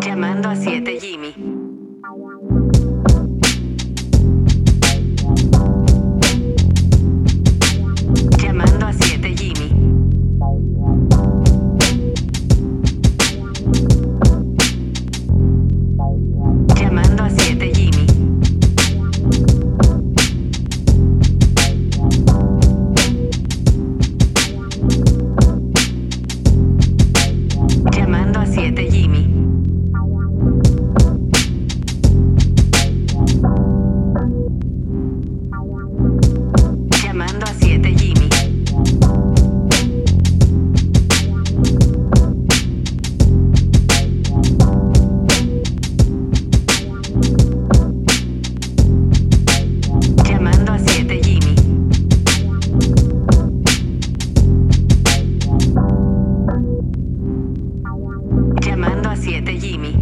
Llamando a 7 Jimmy. Jimmy.